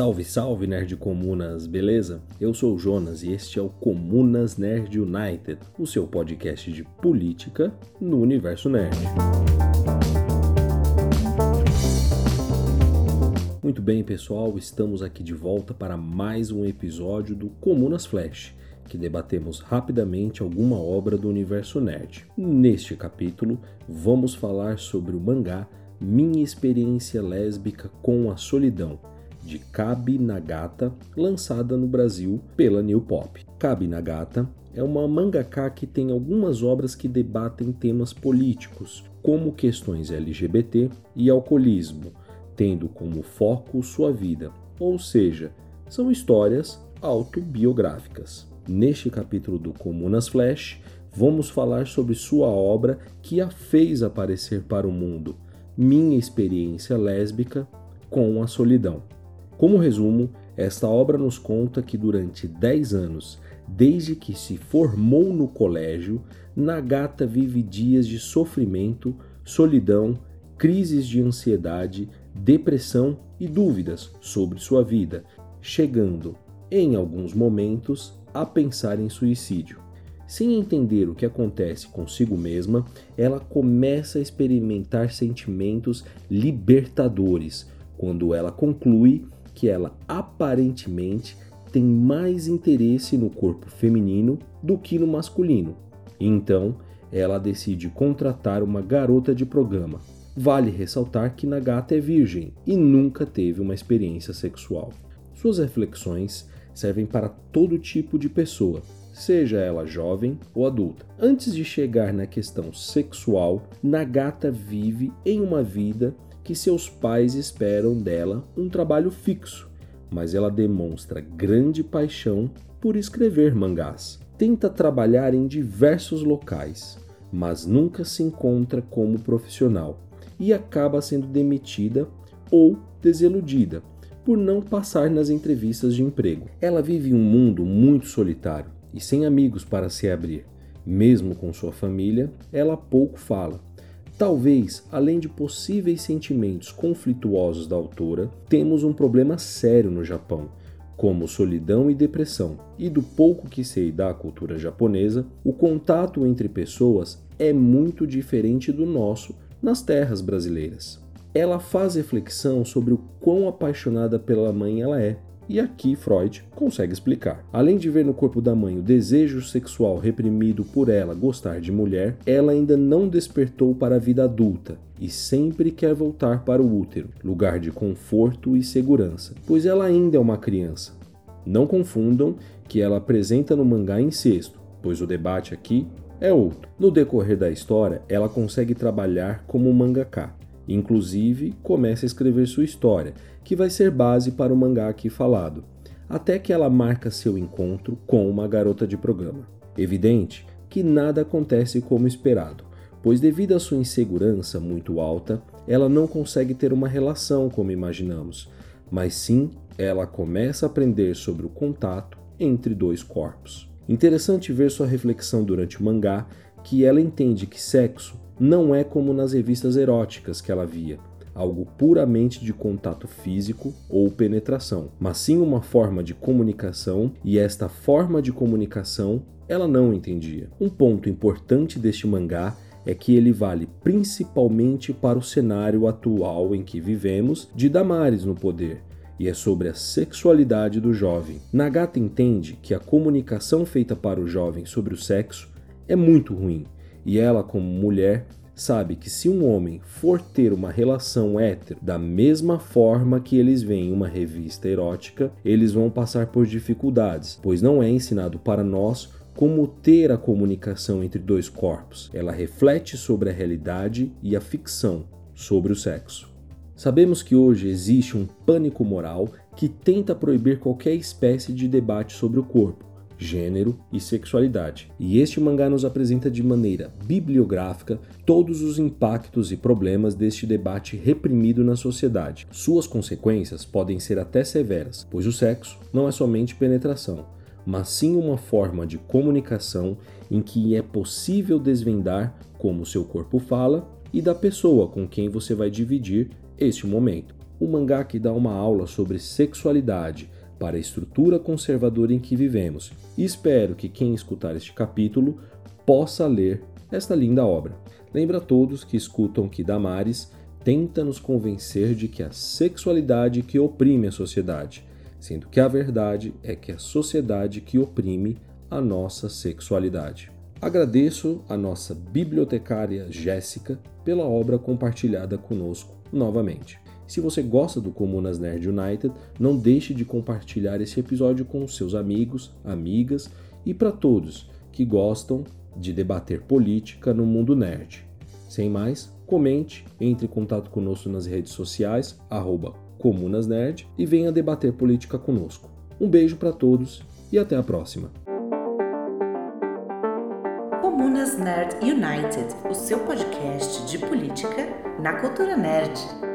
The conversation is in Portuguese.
Salve, salve, Nerd Comunas, beleza? Eu sou o Jonas e este é o Comunas Nerd United, o seu podcast de política no universo nerd. Muito bem, pessoal, estamos aqui de volta para mais um episódio do Comunas Flash, que debatemos rapidamente alguma obra do universo nerd. Neste capítulo, vamos falar sobre o mangá Minha Experiência Lésbica com a Solidão, de Kabi Nagata, lançada no Brasil pela New Pop. Kabi Nagata é uma mangaka que tem algumas obras que debatem temas políticos, como questões LGBT e alcoolismo, tendo como foco sua vida, ou seja, são histórias autobiográficas. Neste capítulo do Comunas Flash, vamos falar sobre sua obra que a fez aparecer para o mundo, Minha Experiência Lésbica com a Solidão. Como resumo, esta obra nos conta que durante 10 anos, desde que se formou no colégio, Nagata vive dias de sofrimento, solidão, crises de ansiedade, depressão e dúvidas sobre sua vida, chegando, em alguns momentos, a pensar em suicídio. Sem entender o que acontece consigo mesma, ela começa a experimentar sentimentos libertadores quando ela conclui que ela aparentemente tem mais interesse no corpo feminino do que no masculino. Então, ela decide contratar uma garota de programa. Vale ressaltar que Nagata é virgem e nunca teve uma experiência sexual. Suas reflexões servem para todo tipo de pessoa, seja ela jovem ou adulta. Antes de chegar na questão sexual, Nagata vive em uma vida que seus pais esperam dela um trabalho fixo, mas ela demonstra grande paixão por escrever mangás. Tenta trabalhar em diversos locais, mas nunca se encontra como profissional e acaba sendo demitida ou desiludida por não passar nas entrevistas de emprego. Ela vive um mundo muito solitário e sem amigos para se abrir. Mesmo com sua família, ela pouco fala Talvez, além de possíveis sentimentos conflituosos da autora, temos um problema sério no Japão, como solidão e depressão. E do pouco que sei da cultura japonesa, o contato entre pessoas é muito diferente do nosso nas terras brasileiras. Ela faz reflexão sobre o quão apaixonada pela mãe ela é e aqui Freud consegue explicar. Além de ver no corpo da mãe o desejo sexual reprimido por ela gostar de mulher, ela ainda não despertou para a vida adulta e sempre quer voltar para o útero, lugar de conforto e segurança, pois ela ainda é uma criança. Não confundam que ela apresenta no mangá incesto, pois o debate aqui é outro. No decorrer da história, ela consegue trabalhar como mangaka, inclusive começa a escrever sua história que vai ser base para o mangá aqui falado, até que ela marca seu encontro com uma garota de programa. Evidente que nada acontece como esperado, pois devido à sua insegurança muito alta, ela não consegue ter uma relação como imaginamos, mas sim ela começa a aprender sobre o contato entre dois corpos. Interessante ver sua reflexão durante o mangá que ela entende que sexo não é como nas revistas eróticas que ela via, algo puramente de contato físico ou penetração, mas sim uma forma de comunicação e esta forma de comunicação ela não entendia. Um ponto importante deste mangá é que ele vale principalmente para o cenário atual em que vivemos de Damares no poder, e é sobre a sexualidade do jovem. Nagata entende que a comunicação feita para o jovem sobre o sexo é muito ruim, e ela, como mulher, sabe que se um homem for ter uma relação hétero da mesma forma que eles veem uma revista erótica, eles vão passar por dificuldades, pois não é ensinado para nós como ter a comunicação entre dois corpos. Ela reflete sobre a realidade e a ficção sobre o sexo. Sabemos que hoje existe um pânico moral que tenta proibir qualquer espécie de debate sobre o corpo gênero e sexualidade. E este mangá nos apresenta de maneira bibliográfica todos os impactos e problemas deste debate reprimido na sociedade. Suas consequências podem ser até severas, pois o sexo não é somente penetração, mas sim uma forma de comunicação em que é possível desvendar como seu corpo fala e da pessoa com quem você vai dividir este momento. o mangá que dá uma aula sobre sexualidade para a estrutura conservadora em que vivemos. E espero que quem escutar este capítulo possa ler esta linda obra. Lembra a todos que escutam que Damares tenta nos convencer de que a sexualidade que oprime a sociedade, sendo que a verdade é que é a sociedade que oprime a nossa sexualidade. Agradeço a nossa bibliotecária Jéssica pela obra compartilhada conosco novamente. Se você gosta do Comunas Nerd United, não deixe de compartilhar esse episódio com seus amigos, amigas e para todos que gostam de debater política no mundo nerd. Sem mais, comente, entre em contato conosco nas redes sociais, arroba Comunasnerd, e venha debater política conosco. Um beijo para todos e até a próxima. Comunas Nerd United, o seu podcast de política na cultura nerd.